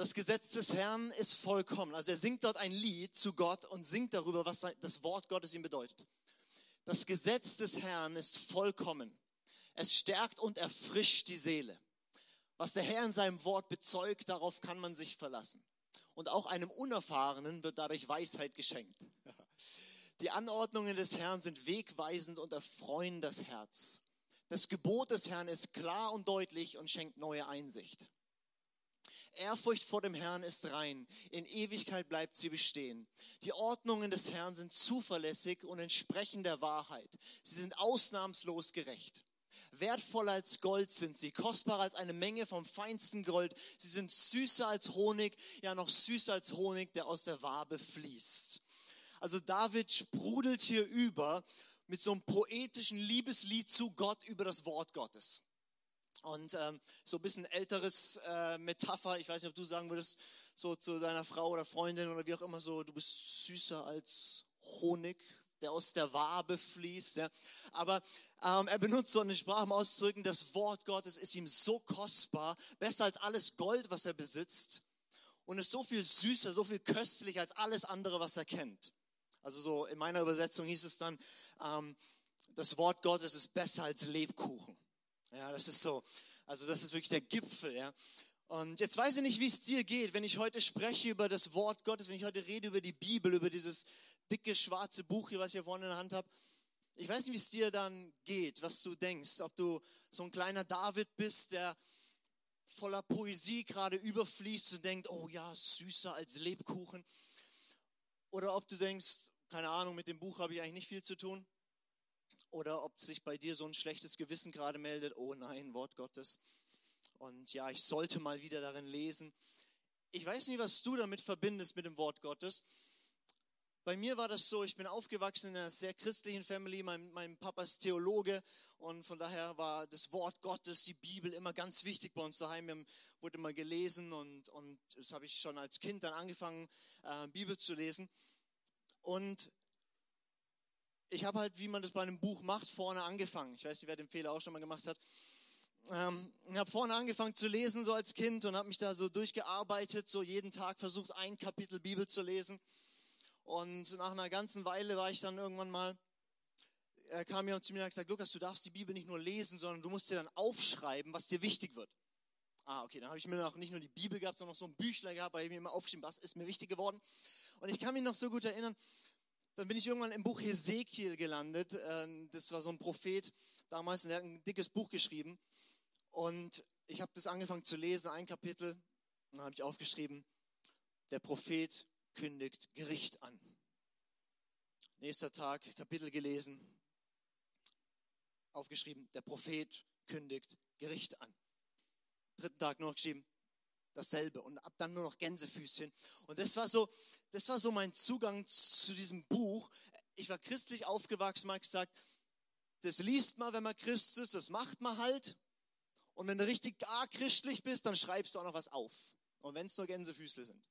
Das Gesetz des Herrn ist vollkommen. Also er singt dort ein Lied zu Gott und singt darüber, was das Wort Gottes ihm bedeutet. Das Gesetz des Herrn ist vollkommen. Es stärkt und erfrischt die Seele. Was der Herr in seinem Wort bezeugt, darauf kann man sich verlassen. Und auch einem Unerfahrenen wird dadurch Weisheit geschenkt. Die Anordnungen des Herrn sind wegweisend und erfreuen das Herz. Das Gebot des Herrn ist klar und deutlich und schenkt neue Einsicht. Ehrfurcht vor dem Herrn ist rein, in Ewigkeit bleibt sie bestehen. Die Ordnungen des Herrn sind zuverlässig und entsprechen der Wahrheit. Sie sind ausnahmslos gerecht. Wertvoller als Gold sind sie, kostbarer als eine Menge vom feinsten Gold. Sie sind süßer als Honig, ja noch süßer als Honig, der aus der Wabe fließt. Also David sprudelt hier über mit so einem poetischen Liebeslied zu Gott über das Wort Gottes. Und ähm, so ein bisschen älteres äh, Metapher, ich weiß nicht, ob du sagen würdest, so zu deiner Frau oder Freundin oder wie auch immer, so, du bist süßer als Honig, der aus der Wabe fließt. Ja. Aber ähm, er benutzt so eine Sprache, um auszudrücken, das Wort Gottes ist ihm so kostbar, besser als alles Gold, was er besitzt. Und ist so viel süßer, so viel köstlicher als alles andere, was er kennt. Also so in meiner Übersetzung hieß es dann, ähm, das Wort Gottes ist besser als Lebkuchen. Ja, das ist so, also das ist wirklich der Gipfel, ja. Und jetzt weiß ich nicht, wie es dir geht, wenn ich heute spreche über das Wort Gottes, wenn ich heute rede über die Bibel, über dieses dicke schwarze Buch hier, was ich hier vorne in der Hand habe. Ich weiß nicht, wie es dir dann geht, was du denkst, ob du so ein kleiner David bist, der voller Poesie gerade überfließt und denkt, oh ja, süßer als Lebkuchen. Oder ob du denkst, keine Ahnung, mit dem Buch habe ich eigentlich nicht viel zu tun. Oder ob sich bei dir so ein schlechtes Gewissen gerade meldet, oh nein, Wort Gottes. Und ja, ich sollte mal wieder darin lesen. Ich weiß nicht, was du damit verbindest mit dem Wort Gottes. Bei mir war das so, ich bin aufgewachsen in einer sehr christlichen Family, mein, mein Papa ist Theologe und von daher war das Wort Gottes, die Bibel immer ganz wichtig bei uns daheim. Wir wurde immer gelesen und, und das habe ich schon als Kind dann angefangen, äh, Bibel zu lesen. Und ich habe halt, wie man das bei einem Buch macht, vorne angefangen. Ich weiß nicht, wer den Fehler auch schon mal gemacht hat. Ähm, ich habe vorne angefangen zu lesen, so als Kind, und habe mich da so durchgearbeitet, so jeden Tag versucht, ein Kapitel Bibel zu lesen. Und nach einer ganzen Weile war ich dann irgendwann mal, er kam mir zu mir und hat gesagt, Lukas, du darfst die Bibel nicht nur lesen, sondern du musst dir dann aufschreiben, was dir wichtig wird. Ah, okay, dann habe ich mir noch nicht nur die Bibel gehabt, sondern noch so ein Büchlein gehabt, weil ich mir immer aufgeschrieben, was ist mir wichtig geworden. Und ich kann mich noch so gut erinnern, dann bin ich irgendwann im Buch Hesekiel gelandet. Ähm, das war so ein Prophet damals, und der hat ein dickes Buch geschrieben. Und ich habe das angefangen zu lesen, ein Kapitel, und dann habe ich aufgeschrieben, der Prophet kündigt Gericht an. Nächster Tag, Kapitel gelesen, aufgeschrieben, der Prophet kündigt Gericht an. Dritten Tag noch geschrieben, dasselbe und ab dann nur noch Gänsefüßchen. Und das war so, das war so mein Zugang zu diesem Buch. Ich war christlich aufgewachsen, mal gesagt, das liest man, wenn man Christ ist, das macht man halt. Und wenn du richtig gar christlich bist, dann schreibst du auch noch was auf. Und wenn es nur Gänsefüße sind.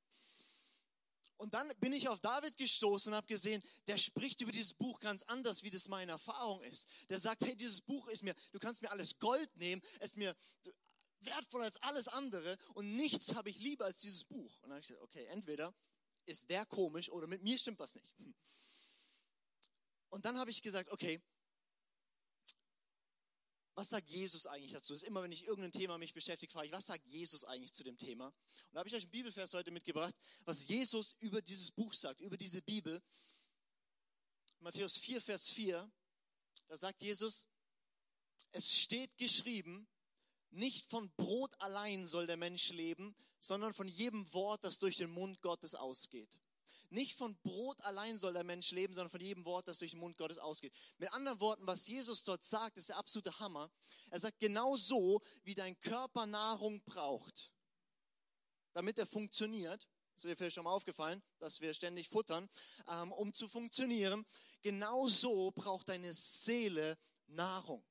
Und dann bin ich auf David gestoßen und habe gesehen, der spricht über dieses Buch ganz anders, wie das meine Erfahrung ist. Der sagt, hey, dieses Buch ist mir, du kannst mir alles Gold nehmen, es mir wertvoller als alles andere und nichts habe ich lieber als dieses Buch. Und dann habe ich gesagt, okay, entweder ist der komisch oder mit mir stimmt was nicht. Und dann habe ich gesagt, okay, was sagt Jesus eigentlich dazu? Das ist immer, wenn ich irgendein Thema mich beschäftige, frage ich, was sagt Jesus eigentlich zu dem Thema? Und da habe ich euch einen Bibelvers heute mitgebracht, was Jesus über dieses Buch sagt, über diese Bibel. Matthäus 4, Vers 4, da sagt Jesus, es steht geschrieben, nicht von Brot allein soll der Mensch leben, sondern von jedem Wort, das durch den Mund Gottes ausgeht. Nicht von Brot allein soll der Mensch leben, sondern von jedem Wort, das durch den Mund Gottes ausgeht. Mit anderen Worten, was Jesus dort sagt, ist der absolute Hammer. Er sagt genau so, wie dein Körper Nahrung braucht, damit er funktioniert. Das ist dir vielleicht schon mal aufgefallen, dass wir ständig futtern, ähm, um zu funktionieren. Genau so braucht deine Seele Nahrung.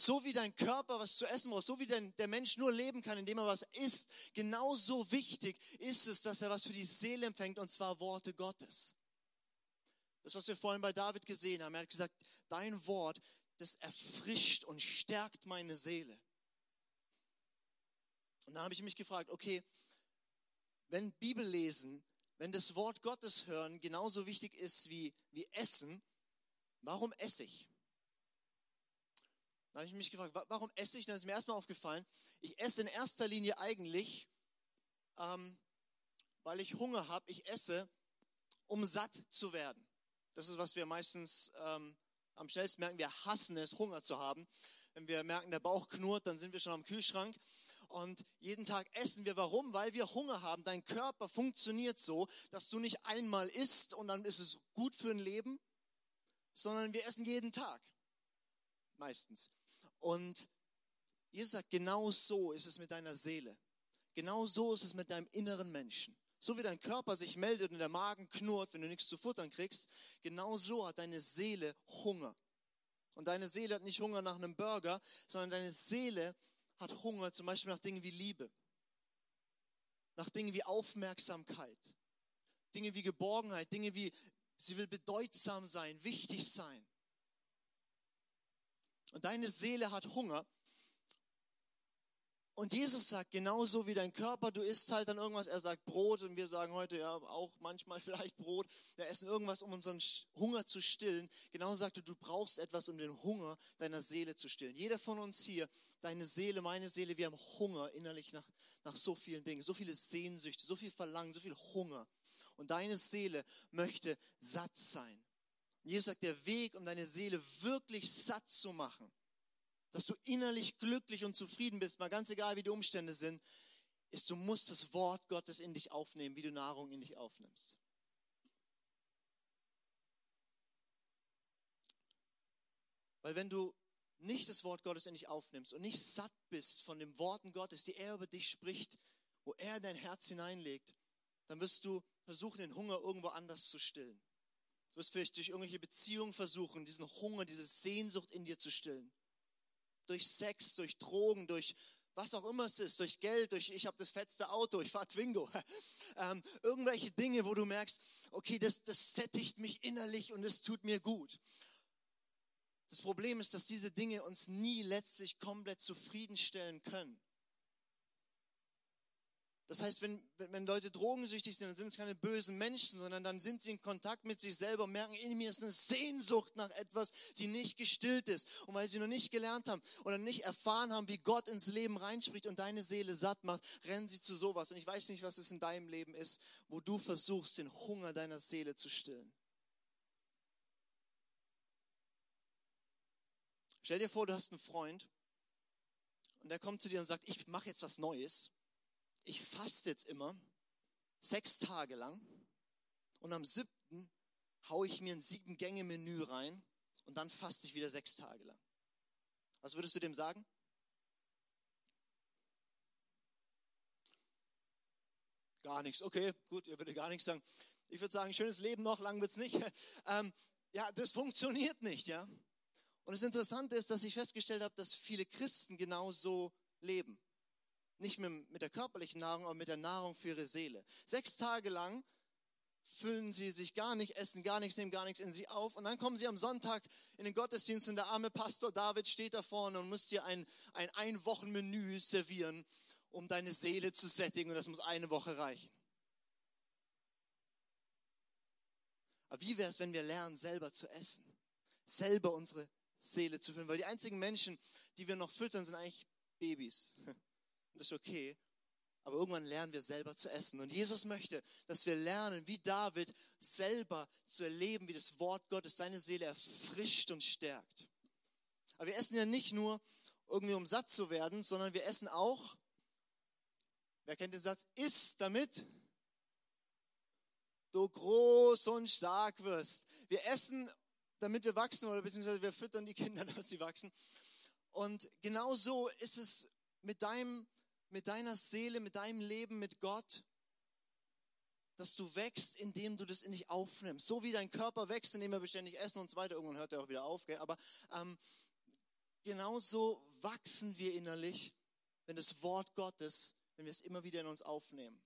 So wie dein Körper was zu essen braucht, so wie der, der Mensch nur leben kann, indem er was isst, genauso wichtig ist es, dass er was für die Seele empfängt, und zwar Worte Gottes. Das, was wir vorhin bei David gesehen haben, er hat gesagt, dein Wort, das erfrischt und stärkt meine Seele. Und da habe ich mich gefragt, okay, wenn Bibel lesen, wenn das Wort Gottes hören genauso wichtig ist wie, wie Essen, warum esse ich? Da habe ich mich gefragt, warum esse ich? Dann ist mir erstmal aufgefallen, ich esse in erster Linie eigentlich, ähm, weil ich Hunger habe. Ich esse, um satt zu werden. Das ist, was wir meistens ähm, am schnellsten merken. Wir hassen es, Hunger zu haben. Wenn wir merken, der Bauch knurrt, dann sind wir schon am Kühlschrank. Und jeden Tag essen wir. Warum? Weil wir Hunger haben. Dein Körper funktioniert so, dass du nicht einmal isst und dann ist es gut für ein Leben, sondern wir essen jeden Tag. Meistens. Und Jesus sagt, genau so ist es mit deiner Seele. Genau so ist es mit deinem inneren Menschen. So wie dein Körper sich meldet und der Magen knurrt, wenn du nichts zu futtern kriegst, genau so hat deine Seele Hunger. Und deine Seele hat nicht Hunger nach einem Burger, sondern deine Seele hat Hunger zum Beispiel nach Dingen wie Liebe, nach Dingen wie Aufmerksamkeit, Dinge wie Geborgenheit, Dinge wie, sie will bedeutsam sein, wichtig sein. Und deine Seele hat Hunger und Jesus sagt, genauso wie dein Körper, du isst halt dann irgendwas, er sagt Brot und wir sagen heute ja auch manchmal vielleicht Brot, wir essen irgendwas, um unseren Hunger zu stillen. Genauso sagt er, du brauchst etwas, um den Hunger deiner Seele zu stillen. Jeder von uns hier, deine Seele, meine Seele, wir haben Hunger innerlich nach, nach so vielen Dingen, so viele Sehnsüchte, so viel Verlangen, so viel Hunger. Und deine Seele möchte satt sein. Jesus sagt, der Weg, um deine Seele wirklich satt zu machen, dass du innerlich glücklich und zufrieden bist, mal ganz egal, wie die Umstände sind, ist, du musst das Wort Gottes in dich aufnehmen, wie du Nahrung in dich aufnimmst. Weil wenn du nicht das Wort Gottes in dich aufnimmst und nicht satt bist von den Worten Gottes, die er über dich spricht, wo er dein Herz hineinlegt, dann wirst du versuchen, den Hunger irgendwo anders zu stillen. Wirst vielleicht durch irgendwelche Beziehungen versuchen, diesen Hunger, diese Sehnsucht in dir zu stillen durch Sex, durch Drogen, durch was auch immer es ist, durch Geld, durch ich habe das fetzte Auto, ich fahre Twingo. ähm, irgendwelche Dinge, wo du merkst, okay, das, das sättigt mich innerlich und es tut mir gut. Das Problem ist, dass diese Dinge uns nie letztlich komplett zufriedenstellen können. Das heißt, wenn, wenn Leute drogensüchtig sind, dann sind es keine bösen Menschen, sondern dann sind sie in Kontakt mit sich selber und merken, in mir ist eine Sehnsucht nach etwas, die nicht gestillt ist. Und weil sie noch nicht gelernt haben oder nicht erfahren haben, wie Gott ins Leben reinspricht und deine Seele satt macht, rennen sie zu sowas. Und ich weiß nicht, was es in deinem Leben ist, wo du versuchst, den Hunger deiner Seele zu stillen. Stell dir vor, du hast einen Freund und der kommt zu dir und sagt, ich mache jetzt was Neues ich faste jetzt immer sechs Tage lang und am siebten haue ich mir ein sieben Gänge Menü rein und dann faste ich wieder sechs Tage lang. Was würdest du dem sagen? Gar nichts. Okay, gut, ihr würdet gar nichts sagen. Ich würde sagen, schönes Leben noch, lang wird's nicht. Ähm, ja, das funktioniert nicht, ja. Und das Interessante ist, dass ich festgestellt habe, dass viele Christen genauso leben. Nicht mit, mit der körperlichen Nahrung, aber mit der Nahrung für ihre Seele. Sechs Tage lang füllen sie sich gar nicht, essen gar nichts, nehmen gar nichts in sie auf. Und dann kommen sie am Sonntag in den Gottesdienst und der arme Pastor David steht da vorne und muss dir ein, ein Einwochenmenü servieren, um deine Seele zu sättigen. Und das muss eine Woche reichen. Aber wie wäre es, wenn wir lernen, selber zu essen? Selber unsere Seele zu füllen? Weil die einzigen Menschen, die wir noch füttern, sind eigentlich Babys. das ist okay. Aber irgendwann lernen wir selber zu essen. Und Jesus möchte, dass wir lernen, wie David selber zu erleben, wie das Wort Gottes seine Seele erfrischt und stärkt. Aber wir essen ja nicht nur irgendwie, um satt zu werden, sondern wir essen auch, wer kennt den Satz, isst damit du groß und stark wirst. Wir essen, damit wir wachsen oder beziehungsweise wir füttern die Kinder, dass sie wachsen. Und genau so ist es mit deinem mit deiner Seele, mit deinem Leben mit Gott, dass du wächst, indem du das in dich aufnimmst. So wie dein Körper wächst, indem er beständig essen und so weiter. Irgendwann hört er auch wieder auf, gell? aber ähm, genauso wachsen wir innerlich, wenn das Wort Gottes, wenn wir es immer wieder in uns aufnehmen.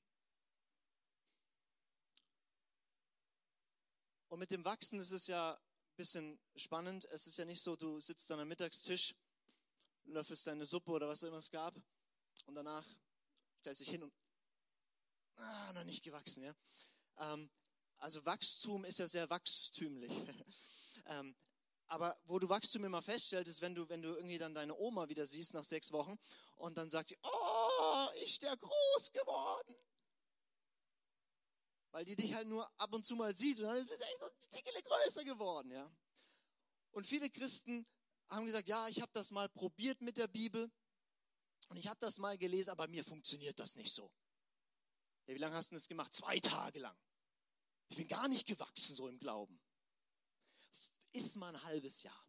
Und mit dem Wachsen ist es ja ein bisschen spannend. Es ist ja nicht so, du sitzt an einem Mittagstisch, löffelst deine Suppe oder was auch immer es gab und danach stellst dich hin und ah, noch nicht gewachsen. Ja? Ähm, also Wachstum ist ja sehr wachstümlich. ähm, aber wo du Wachstum immer feststellst, ist, wenn du, wenn du irgendwie dann deine Oma wieder siehst nach sechs Wochen und dann sagt die, oh, ist der groß geworden. Weil die dich halt nur ab und zu mal sieht und dann bist du echt so ein Tickele größer geworden, ja. Und viele Christen haben gesagt, ja, ich habe das mal probiert mit der Bibel und ich habe das mal gelesen, aber mir funktioniert das nicht so. Ja, wie lange hast du das gemacht? Zwei Tage lang. Ich bin gar nicht gewachsen so im Glauben. Ist mal ein halbes Jahr.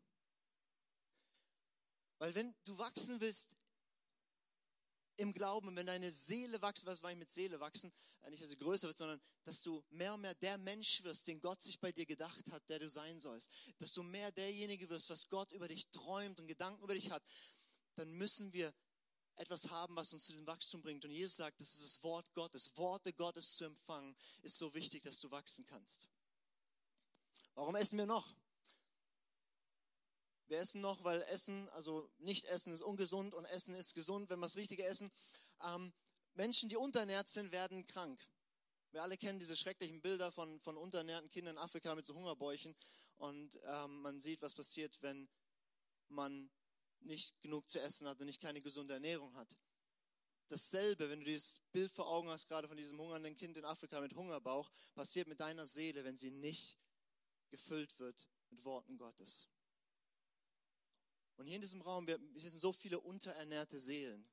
Weil wenn du wachsen willst im Glauben, wenn deine Seele wächst, was meine ich mit Seele wachsen? Äh, nicht, dass sie größer wird, sondern dass du mehr und mehr der Mensch wirst, den Gott sich bei dir gedacht hat, der du sein sollst. Dass du mehr derjenige wirst, was Gott über dich träumt und Gedanken über dich hat. Dann müssen wir etwas haben, was uns zu diesem Wachstum bringt. Und Jesus sagt, das ist das Wort Gottes. Worte Gottes zu empfangen, ist so wichtig, dass du wachsen kannst. Warum essen wir noch? Wir essen noch, weil Essen, also nicht Essen ist ungesund und Essen ist gesund, wenn wir das Richtige essen. Ähm, Menschen, die unterernährt sind, werden krank. Wir alle kennen diese schrecklichen Bilder von, von unterernährten Kindern in Afrika mit so Hungerbäuchen. Und ähm, man sieht, was passiert, wenn man nicht genug zu essen hat und nicht keine gesunde Ernährung hat. Dasselbe, wenn du dieses Bild vor Augen hast, gerade von diesem hungernden Kind in Afrika mit Hungerbauch, passiert mit deiner Seele, wenn sie nicht gefüllt wird mit Worten Gottes. Und hier in diesem Raum, wir, hier sind so viele unterernährte Seelen,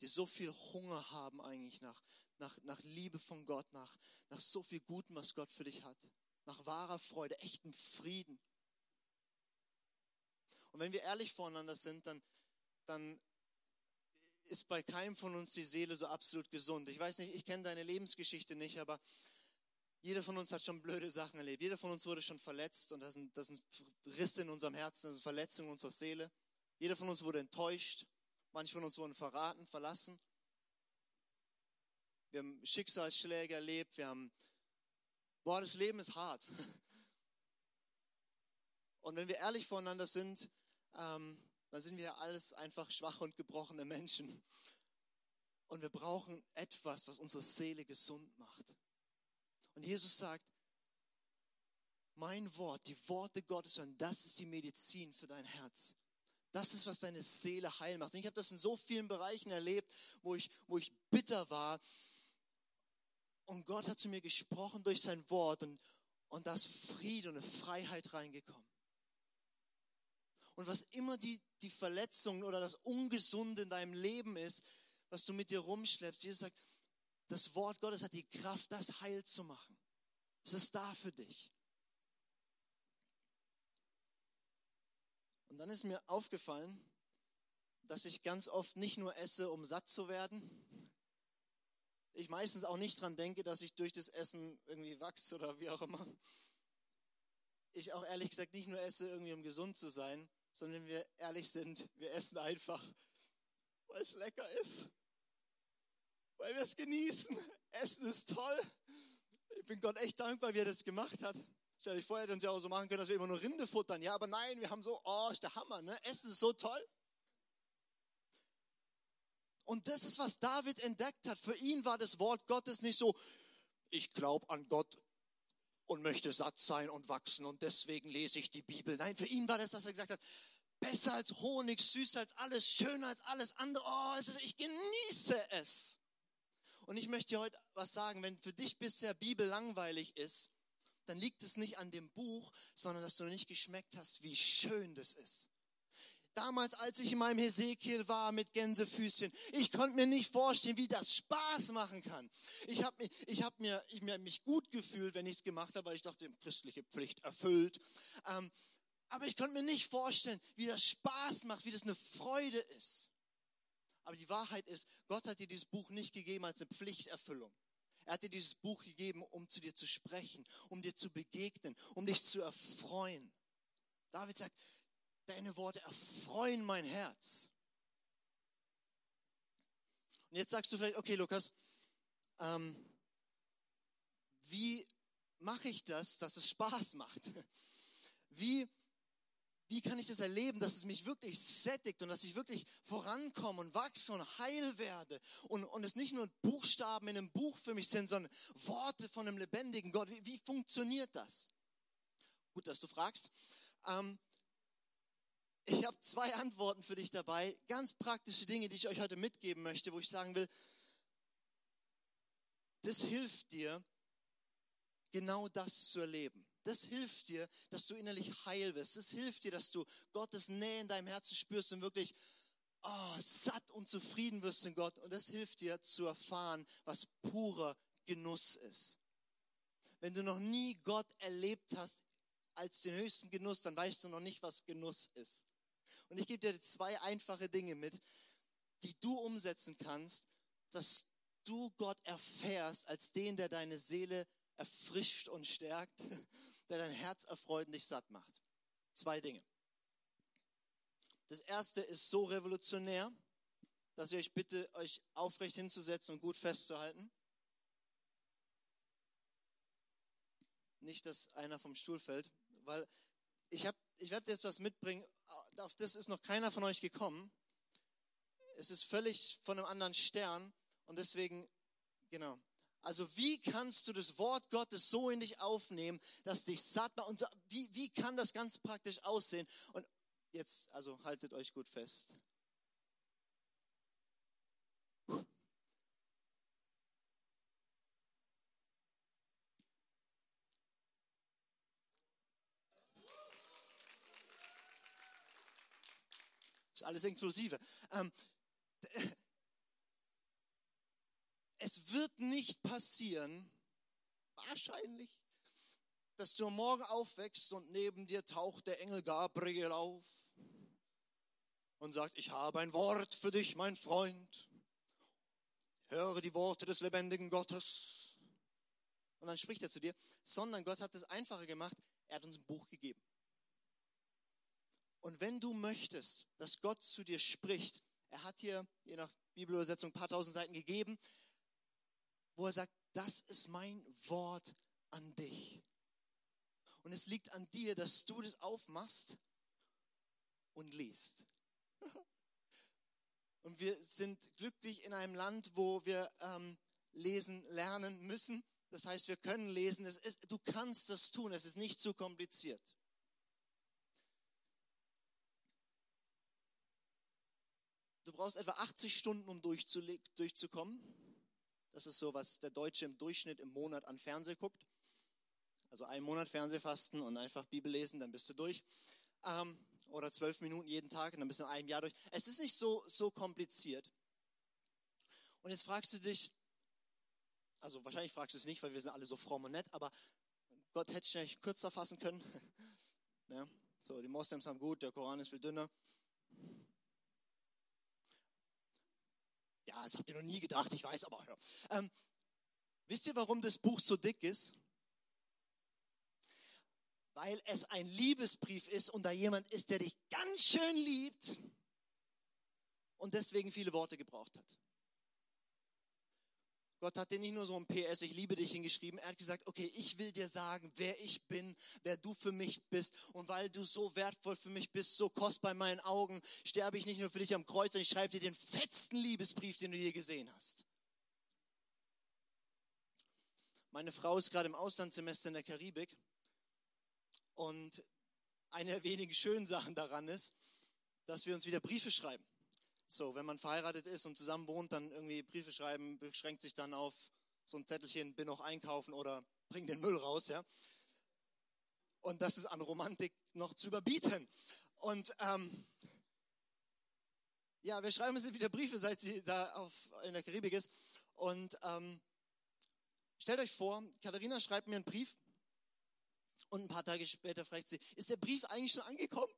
die so viel Hunger haben eigentlich nach, nach, nach Liebe von Gott, nach, nach so viel Gutem, was Gott für dich hat, nach wahrer Freude, echtem Frieden. Und wenn wir ehrlich voneinander sind, dann, dann ist bei keinem von uns die Seele so absolut gesund. Ich weiß nicht, ich kenne deine Lebensgeschichte nicht, aber jeder von uns hat schon blöde Sachen erlebt. Jeder von uns wurde schon verletzt und das sind, das sind Risse in unserem Herzen, das sind Verletzungen unserer Seele. Jeder von uns wurde enttäuscht. Manche von uns wurden verraten, verlassen. Wir haben Schicksalsschläge erlebt. Wir haben, boah, das Leben ist hart. Und wenn wir ehrlich voneinander sind, ähm, dann sind wir alles einfach schwache und gebrochene Menschen. Und wir brauchen etwas, was unsere Seele gesund macht. Und Jesus sagt, mein Wort, die Worte Gottes, und das ist die Medizin für dein Herz. Das ist, was deine Seele heil macht. Und ich habe das in so vielen Bereichen erlebt, wo ich, wo ich bitter war. Und Gott hat zu mir gesprochen durch sein Wort und, und da ist Friede und eine Freiheit reingekommen. Und was immer die, die Verletzung oder das Ungesunde in deinem Leben ist, was du mit dir rumschleppst, Jesus sagt, das Wort Gottes hat die Kraft, das heil zu machen. Es ist da für dich. Und dann ist mir aufgefallen, dass ich ganz oft nicht nur esse, um satt zu werden. Ich meistens auch nicht dran denke, dass ich durch das Essen irgendwie wachse oder wie auch immer. Ich auch ehrlich gesagt nicht nur esse, irgendwie um gesund zu sein, sondern wenn wir ehrlich sind, wir essen einfach, weil es lecker ist weil wir es genießen. Essen ist toll. Ich bin Gott echt dankbar, wie er das gemacht hat. Stell dir vor, er hätte uns ja auch so machen können, dass wir immer nur Rinde futtern. Ja, aber nein, wir haben so, oh, ist der Hammer, ne? Essen ist so toll. Und das ist, was David entdeckt hat. Für ihn war das Wort Gottes nicht so, ich glaube an Gott und möchte satt sein und wachsen und deswegen lese ich die Bibel. Nein, für ihn war das, dass er gesagt hat, besser als Honig, süßer als alles, schöner als alles andere. Oh, ich genieße es. Und ich möchte dir heute was sagen, wenn für dich bisher Bibel langweilig ist, dann liegt es nicht an dem Buch, sondern dass du nicht geschmeckt hast, wie schön das ist. Damals, als ich in meinem Hesekiel war mit Gänsefüßchen, ich konnte mir nicht vorstellen, wie das Spaß machen kann. Ich habe mich, ich hab mir, ich mir mich gut gefühlt, wenn ich es gemacht habe, weil ich dachte, christliche Pflicht erfüllt. Ähm, aber ich konnte mir nicht vorstellen, wie das Spaß macht, wie das eine Freude ist. Aber die Wahrheit ist, Gott hat dir dieses Buch nicht gegeben als eine Pflichterfüllung. Er hat dir dieses Buch gegeben, um zu dir zu sprechen, um dir zu begegnen, um dich zu erfreuen. David sagt, deine Worte erfreuen mein Herz. Und jetzt sagst du vielleicht, okay, Lukas, ähm, wie mache ich das, dass es Spaß macht? Wie wie kann ich das erleben, dass es mich wirklich sättigt und dass ich wirklich vorankomme und wachse und heil werde und, und es nicht nur Buchstaben in einem Buch für mich sind, sondern Worte von einem lebendigen Gott. Wie, wie funktioniert das? Gut, dass du fragst. Ähm, ich habe zwei Antworten für dich dabei, ganz praktische Dinge, die ich euch heute mitgeben möchte, wo ich sagen will, das hilft dir, genau das zu erleben. Das hilft dir, dass du innerlich heil wirst. Das hilft dir, dass du Gottes Nähe in deinem Herzen spürst und wirklich oh, satt und zufrieden wirst in Gott. Und das hilft dir zu erfahren, was purer Genuss ist. Wenn du noch nie Gott erlebt hast als den höchsten Genuss, dann weißt du noch nicht, was Genuss ist. Und ich gebe dir zwei einfache Dinge mit, die du umsetzen kannst, dass du Gott erfährst als den, der deine Seele erfrischt und stärkt, der dein Herz erfreut und dich satt macht. Zwei Dinge. Das erste ist so revolutionär, dass ich euch bitte, euch aufrecht hinzusetzen und gut festzuhalten. Nicht, dass einer vom Stuhl fällt, weil ich habe, ich werde jetzt was mitbringen. Auf das ist noch keiner von euch gekommen. Es ist völlig von einem anderen Stern und deswegen, genau. Also wie kannst du das Wort Gottes so in dich aufnehmen, dass dich satt macht? Und wie, wie kann das ganz praktisch aussehen? Und jetzt, also haltet euch gut fest. Ist alles inklusive. Ähm, es wird nicht passieren, wahrscheinlich, dass du Morgen aufwächst und neben dir taucht der Engel Gabriel auf und sagt, ich habe ein Wort für dich, mein Freund. Höre die Worte des lebendigen Gottes. Und dann spricht er zu dir, sondern Gott hat es einfacher gemacht, er hat uns ein Buch gegeben. Und wenn du möchtest, dass Gott zu dir spricht, er hat hier, je nach Bibelübersetzung, ein paar tausend Seiten gegeben, wo er sagt, das ist mein Wort an dich. Und es liegt an dir, dass du das aufmachst und liest. Und wir sind glücklich in einem Land, wo wir ähm, lesen lernen müssen. Das heißt, wir können lesen. Ist, du kannst das tun. Es ist nicht zu kompliziert. Du brauchst etwa 80 Stunden, um durchzukommen. Das ist so, was der Deutsche im Durchschnitt im Monat an Fernseh guckt. Also einen Monat Fernsehfasten und einfach Bibel lesen, dann bist du durch. Ähm, oder zwölf Minuten jeden Tag und dann bist du in einem Jahr durch. Es ist nicht so, so kompliziert. Und jetzt fragst du dich, also wahrscheinlich fragst du es nicht, weil wir sind alle so fromm und nett, aber Gott hätte schnell kürzer fassen können. ja, so, die Moslems haben gut, der Koran ist viel dünner. Das habt ihr noch nie gedacht, ich weiß, aber ja. Ähm, wisst ihr, warum das Buch so dick ist? Weil es ein Liebesbrief ist und da jemand ist, der dich ganz schön liebt und deswegen viele Worte gebraucht hat. Gott hat dir nicht nur so ein PS, ich liebe dich hingeschrieben. Er hat gesagt, okay, ich will dir sagen, wer ich bin, wer du für mich bist. Und weil du so wertvoll für mich bist, so kostbar in meinen Augen, sterbe ich nicht nur für dich am Kreuz, sondern ich schreibe dir den fetzten Liebesbrief, den du je gesehen hast. Meine Frau ist gerade im Auslandssemester in der Karibik. Und eine der wenigen schönen Sachen daran ist, dass wir uns wieder Briefe schreiben. So, wenn man verheiratet ist und zusammen wohnt, dann irgendwie Briefe schreiben, beschränkt sich dann auf so ein Zettelchen, bin noch einkaufen oder bring den Müll raus, ja. Und das ist an Romantik noch zu überbieten. Und ähm, ja, wir schreiben jetzt wieder Briefe, seit sie da auf, in der Karibik ist. Und ähm, stellt euch vor, Katharina schreibt mir einen Brief und ein paar Tage später fragt sie, ist der Brief eigentlich schon angekommen?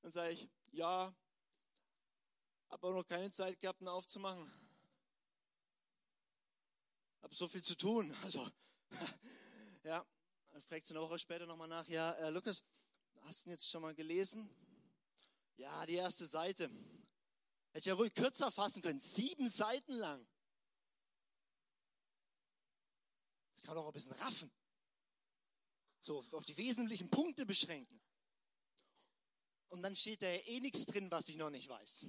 Dann sage ich, ja, habe auch noch keine Zeit gehabt, ihn aufzumachen. Habe so viel zu tun. Also, ja, fragt sie eine Woche später nochmal nach. Ja, äh, Lukas, hast du ihn jetzt schon mal gelesen? Ja, die erste Seite. Hätte ich ja ruhig kürzer fassen können. Sieben Seiten lang. Das kann doch ein bisschen raffen. So auf die wesentlichen Punkte beschränken. Und dann steht da ja eh nichts drin, was ich noch nicht weiß.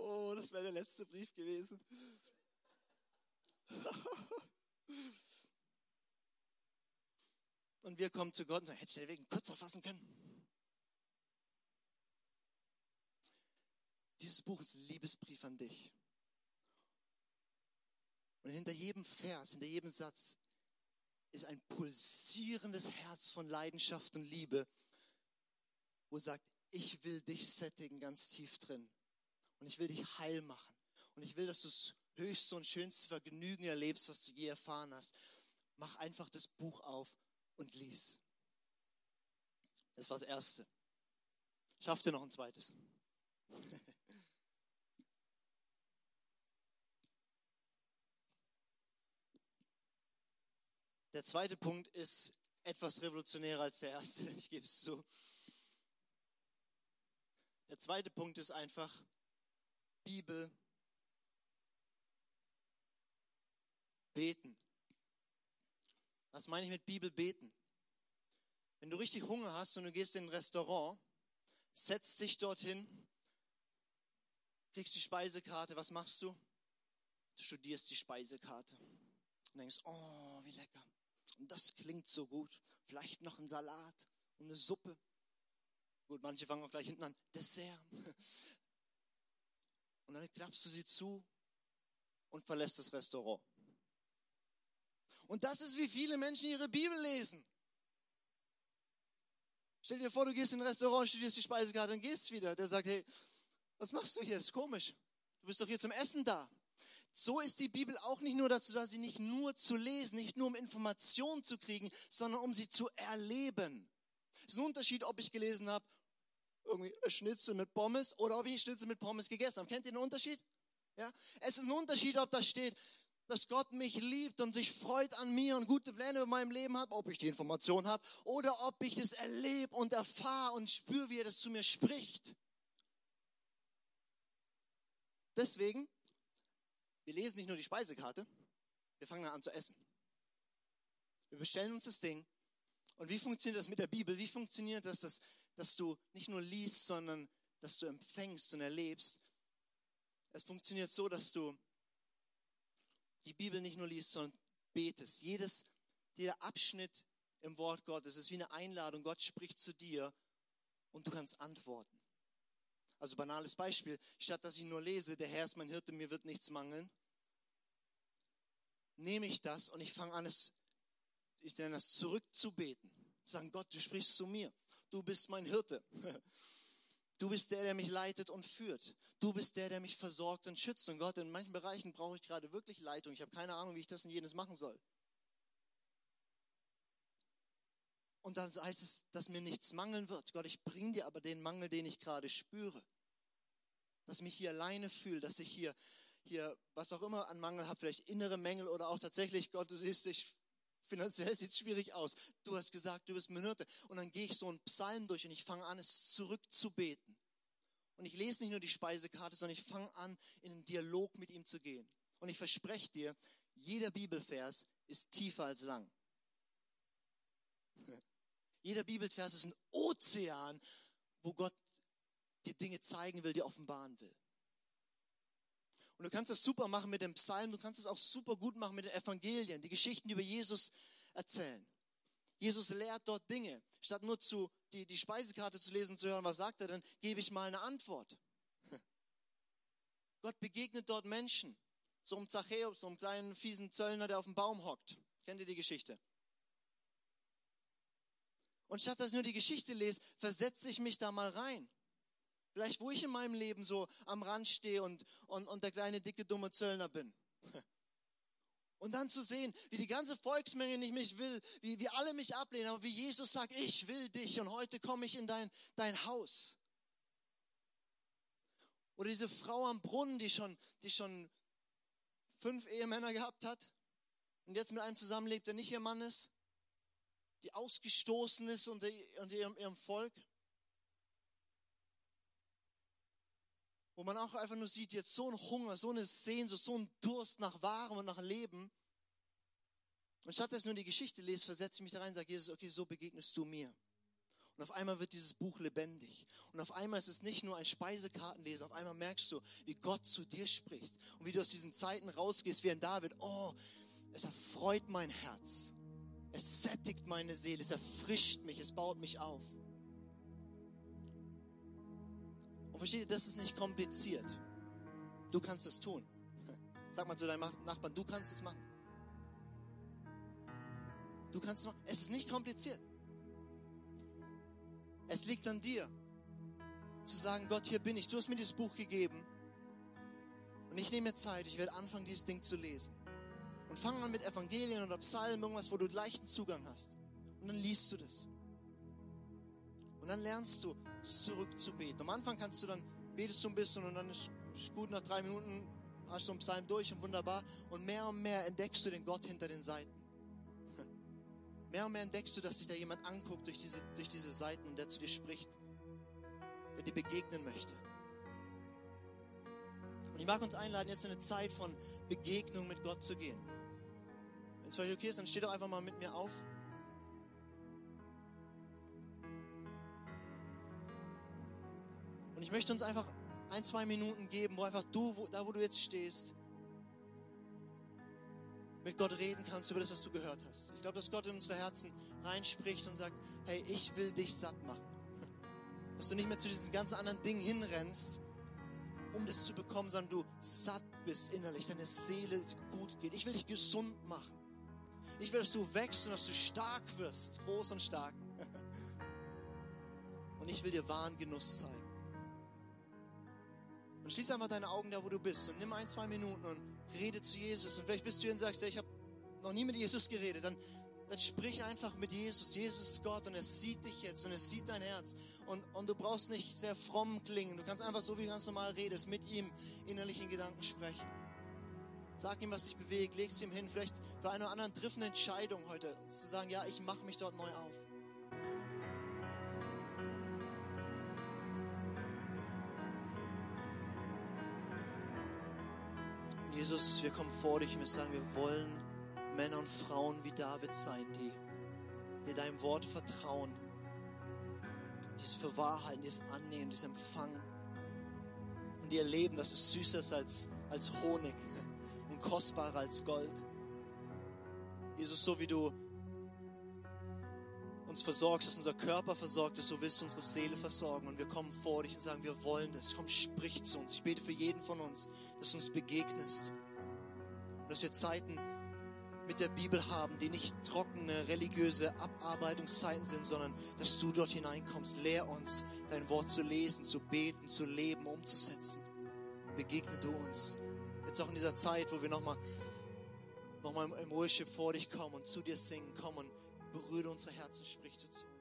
Oh, das wäre der letzte Brief gewesen. Und wir kommen zu Gott und sagen, hätte ich den Weg kürzer fassen können? Dieses Buch ist ein Liebesbrief an dich. Und hinter jedem Vers, hinter jedem Satz ist ein pulsierendes Herz von Leidenschaft und Liebe, wo sagt, ich will dich sättigen ganz tief drin. Und ich will dich heil machen. Und ich will, dass du das höchste und schönste Vergnügen erlebst, was du je erfahren hast. Mach einfach das Buch auf und lies. Das war das Erste. Schaff dir noch ein zweites. Der zweite Punkt ist etwas revolutionärer als der erste, ich gebe es zu. Der zweite Punkt ist einfach Bibel beten. Was meine ich mit Bibel beten? Wenn du richtig Hunger hast und du gehst in ein Restaurant, setzt dich dorthin, kriegst die Speisekarte, was machst du? Du studierst die Speisekarte und denkst, oh, wie lecker. Und das klingt so gut. Vielleicht noch ein Salat und eine Suppe. Gut, manche fangen auch gleich hinten an. Dessert. Und dann klappst du sie zu und verlässt das Restaurant. Und das ist, wie viele Menschen ihre Bibel lesen. Stell dir vor, du gehst in ein Restaurant, studierst die Speisekarte und gehst wieder. Der sagt, hey, was machst du hier? Das ist komisch. Du bist doch hier zum Essen da. So ist die Bibel auch nicht nur dazu da, sie nicht nur zu lesen, nicht nur um Informationen zu kriegen, sondern um sie zu erleben. Es ist ein Unterschied, ob ich gelesen habe, irgendwie Schnitzel mit Pommes oder ob ich Schnitzel mit Pommes gegessen habe. Kennt ihr den Unterschied? Ja? Es ist ein Unterschied, ob da steht, dass Gott mich liebt und sich freut an mir und gute Pläne in meinem Leben hat, ob ich die Information habe oder ob ich es erlebe und erfahre und spüre, wie er das zu mir spricht. Deswegen wir lesen nicht nur die Speisekarte, wir fangen dann an zu essen. Wir bestellen uns das Ding. Und wie funktioniert das mit der Bibel? Wie funktioniert das, dass, dass du nicht nur liest, sondern dass du empfängst und erlebst? Es funktioniert so, dass du die Bibel nicht nur liest, sondern betest. Jedes, jeder Abschnitt im Wort Gottes ist wie eine Einladung. Gott spricht zu dir und du kannst antworten. Also banales Beispiel, statt dass ich nur lese, der Herr ist mein Hirte, mir wird nichts mangeln, nehme ich das und ich fange an, es, ich nenne das zurückzubeten. Sagen, Gott, du sprichst zu mir. Du bist mein Hirte. Du bist der, der mich leitet und führt. Du bist der, der mich versorgt und schützt. Und Gott, in manchen Bereichen brauche ich gerade wirklich Leitung. Ich habe keine Ahnung, wie ich das und jenes machen soll. Und dann heißt es, dass mir nichts mangeln wird. Gott, ich bringe dir aber den Mangel, den ich gerade spüre. Dass ich mich hier alleine fühle, dass ich hier, hier, was auch immer an Mangel habe, vielleicht innere Mängel oder auch tatsächlich, Gott, du siehst dich, finanziell sieht es schwierig aus. Du hast gesagt, du bist Minute. Und dann gehe ich so einen Psalm durch und ich fange an, es zurückzubeten. Und ich lese nicht nur die Speisekarte, sondern ich fange an, in einen Dialog mit ihm zu gehen. Und ich verspreche dir, jeder Bibelvers ist tiefer als lang. Jeder Bibelvers ist ein Ozean, wo Gott dir Dinge zeigen will, dir offenbaren will. Und du kannst das super machen mit dem Psalm, du kannst es auch super gut machen mit den Evangelien, die Geschichten über Jesus erzählen. Jesus lehrt dort Dinge. Statt nur zu, die, die Speisekarte zu lesen und zu hören, was sagt er, dann gebe ich mal eine Antwort. Gott begegnet dort Menschen. So einem Zachäus, so einem kleinen fiesen Zöllner, der auf dem Baum hockt. Kennt ihr die Geschichte? Und statt dass ich nur die Geschichte lese, versetze ich mich da mal rein. Vielleicht, wo ich in meinem Leben so am Rand stehe und, und, und der kleine, dicke, dumme Zöllner bin. Und dann zu sehen, wie die ganze Volksmenge nicht mich will, wie, wie alle mich ablehnen, aber wie Jesus sagt, ich will dich und heute komme ich in dein, dein Haus. Oder diese Frau am Brunnen, die schon, die schon fünf Ehemänner gehabt hat und jetzt mit einem zusammenlebt, der nicht ihr Mann ist die ausgestoßen ist unter, unter ihrem, ihrem Volk. Wo man auch einfach nur sieht, jetzt so ein Hunger, so eine Sehnsucht, so ein Durst nach Wahrem und nach Leben. Und statt dass ich nur die Geschichte lese, versetze ich mich da rein und sage, Jesus, okay, so begegnest du mir. Und auf einmal wird dieses Buch lebendig. Und auf einmal ist es nicht nur ein Speisekartenlesen, auf einmal merkst du, wie Gott zu dir spricht. Und wie du aus diesen Zeiten rausgehst, wie ein David, oh, es erfreut mein Herz. Es sättigt meine Seele, es erfrischt mich, es baut mich auf. Und ihr, das ist nicht kompliziert. Du kannst es tun. Sag mal zu deinem Nachbarn, du kannst es machen. Du kannst es machen. Es ist nicht kompliziert. Es liegt an dir, zu sagen, Gott, hier bin ich. Du hast mir dieses Buch gegeben. Und ich nehme mir Zeit, ich werde anfangen, dieses Ding zu lesen. Und fang an mit Evangelien oder Psalmen, irgendwas, wo du leichten Zugang hast. Und dann liest du das. Und dann lernst du, zurückzubeten. Am Anfang kannst du dann, betest du ein bisschen und dann ist gut, nach drei Minuten hast du einen Psalm durch und wunderbar. Und mehr und mehr entdeckst du den Gott hinter den Seiten. Mehr und mehr entdeckst du, dass sich da jemand anguckt durch diese, durch diese Seiten, der zu dir spricht, der dir begegnen möchte. Und ich mag uns einladen, jetzt in eine Zeit von Begegnung mit Gott zu gehen. Wenn es für euch okay ist, dann steht doch einfach mal mit mir auf. Und ich möchte uns einfach ein, zwei Minuten geben, wo einfach du, wo, da wo du jetzt stehst, mit Gott reden kannst über das, was du gehört hast. Ich glaube, dass Gott in unsere Herzen reinspricht und sagt, hey, ich will dich satt machen. Dass du nicht mehr zu diesen ganzen anderen Dingen hinrennst, um das zu bekommen, sondern du satt bist innerlich, deine Seele gut geht. Ich will dich gesund machen. Ich will, dass du wächst und dass du stark wirst, groß und stark. Und ich will dir wahren Genuss zeigen. Und schließ einfach deine Augen da, wo du bist und nimm ein, zwei Minuten und rede zu Jesus. Und vielleicht bist du hier und sagst, ich habe noch nie mit Jesus geredet. Dann, dann sprich einfach mit Jesus. Jesus ist Gott und er sieht dich jetzt und er sieht dein Herz. Und, und du brauchst nicht sehr fromm klingen. Du kannst einfach so wie du ganz normal redest, mit ihm innerlich in Gedanken sprechen. Sag ihm, was dich bewegt, leg es ihm hin. Vielleicht für eine oder andere triff eine Entscheidung heute, zu sagen, ja, ich mache mich dort neu auf. Jesus, wir kommen vor dich und wir sagen, wir wollen Männer und Frauen wie David sein, die, die deinem Wort vertrauen, die es für wahr die es annehmen, die es empfangen und die erleben, dass es süßer ist als, als Honig und kostbarer als Gold. Jesus, so wie du uns versorgst, dass unser Körper versorgt ist, so willst du unsere Seele versorgen. Und wir kommen vor dich und sagen, wir wollen das. Komm, sprich zu uns. Ich bete für jeden von uns, dass du uns begegnest. Und dass wir Zeiten mit der Bibel haben, die nicht trockene religiöse Abarbeitungszeiten sind, sondern dass du dort hineinkommst. Lehr uns, dein Wort zu lesen, zu beten, zu leben, umzusetzen. Begegne du uns. Jetzt auch in dieser Zeit, wo wir nochmal noch mal im Worship vor dich kommen und zu dir singen, kommen und berühre unsere Herzen, sprich du zu uns.